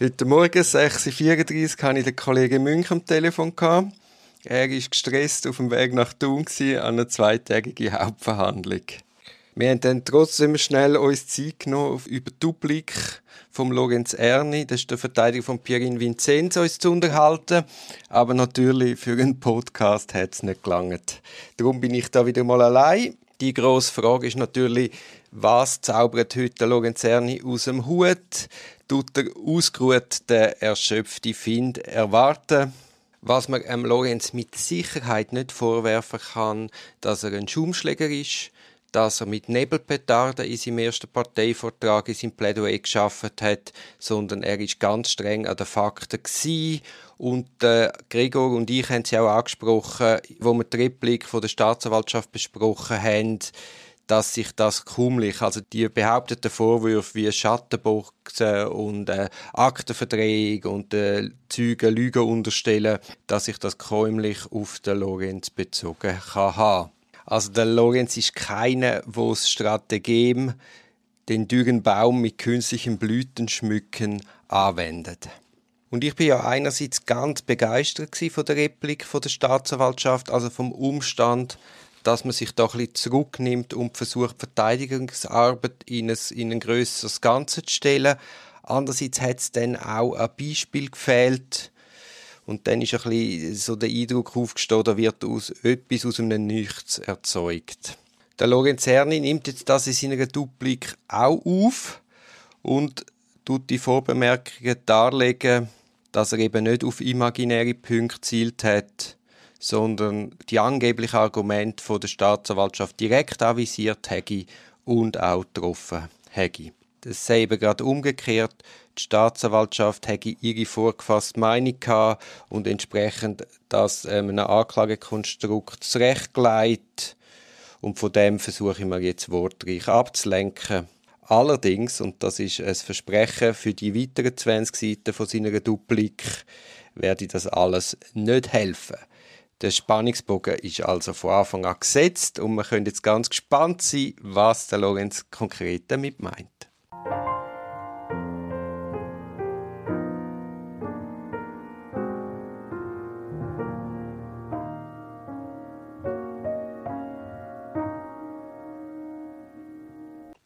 Heute Morgen, 6.34 Uhr, hatte ich den Kollegen Münch am Telefon. Er war gestresst auf dem Weg nach Thun an einer zweitägigen Hauptverhandlung. Wir haben dann trotzdem schnell uns Zeit genommen, über die Duplik vom Lorenz Erni, das ist der Verteidiger von Pierin Vincenzo, uns zu unterhalten. Aber natürlich für einen Podcast hat es nicht gelangt. Darum bin ich da wieder mal allein. Die grosse Frage ist natürlich, was zaubert heute Lorenz Erni aus dem Hut? Tut der ausgeruhte, erschöpfte Find erwarten? Was man ähm, Lorenz mit Sicherheit nicht vorwerfen kann, dass er ein Schaumschläger ist, dass er mit Nebelpetarden in seinem ersten Parteivortrag in seinem Plädoyer geschafft hat, sondern er ist ganz streng an den Fakten gewesen. Und äh, Gregor und ich haben sie auch angesprochen, wo wir die Replik von der Staatsanwaltschaft besprochen haben, dass sich das kaumlich, also die behaupteten Vorwürfe wie Schattenboxen und äh, Aktenverdrehung und äh, Zeugen Lügen unterstellen, dass sich das kaumlich auf den Lorenz bezogen kann haben. Also der Lorenz ist keiner, wo das Strategem den dürren Baum mit künstlichen Blüten schmücken anwendet. Und ich bin ja einerseits ganz begeistert von der Replik von der Staatsanwaltschaft, also vom Umstand, dass man sich da ein bisschen zurücknimmt und versucht, Verteidigungsarbeit in ein, in ein grösseres Ganze zu stellen. Andererseits hat es dann auch ein Beispiel gefehlt, und dann ist ein bisschen so der Eindruck aufgestanden, da wird aus, etwas aus einem Nichts erzeugt. Der Lorenzerni nimmt jetzt das in seiner Duplik auch auf und tut die Vorbemerkungen darlegen, dass er eben nicht auf imaginäre Punkte zielt hat, sondern die angeblichen Argumente der Staatsanwaltschaft direkt avisiert hätte und auch getroffen hätte. Das sei eben gerade umgekehrt. Die Staatsanwaltschaft hätte ihre vorgefasste Meinung gehabt und entsprechend das ähm, einem Anklagekonstrukt zurechtgelegt. Und von dem versuche ich mir jetzt wortreich abzulenken. Allerdings, und das ist ein Versprechen für die weiteren 20 Seiten von seiner Duplik, werde das alles nicht helfen. Der Spannungsbogen ist also von Anfang an gesetzt und wir können jetzt ganz gespannt sein, was der Lorenz konkret damit meint.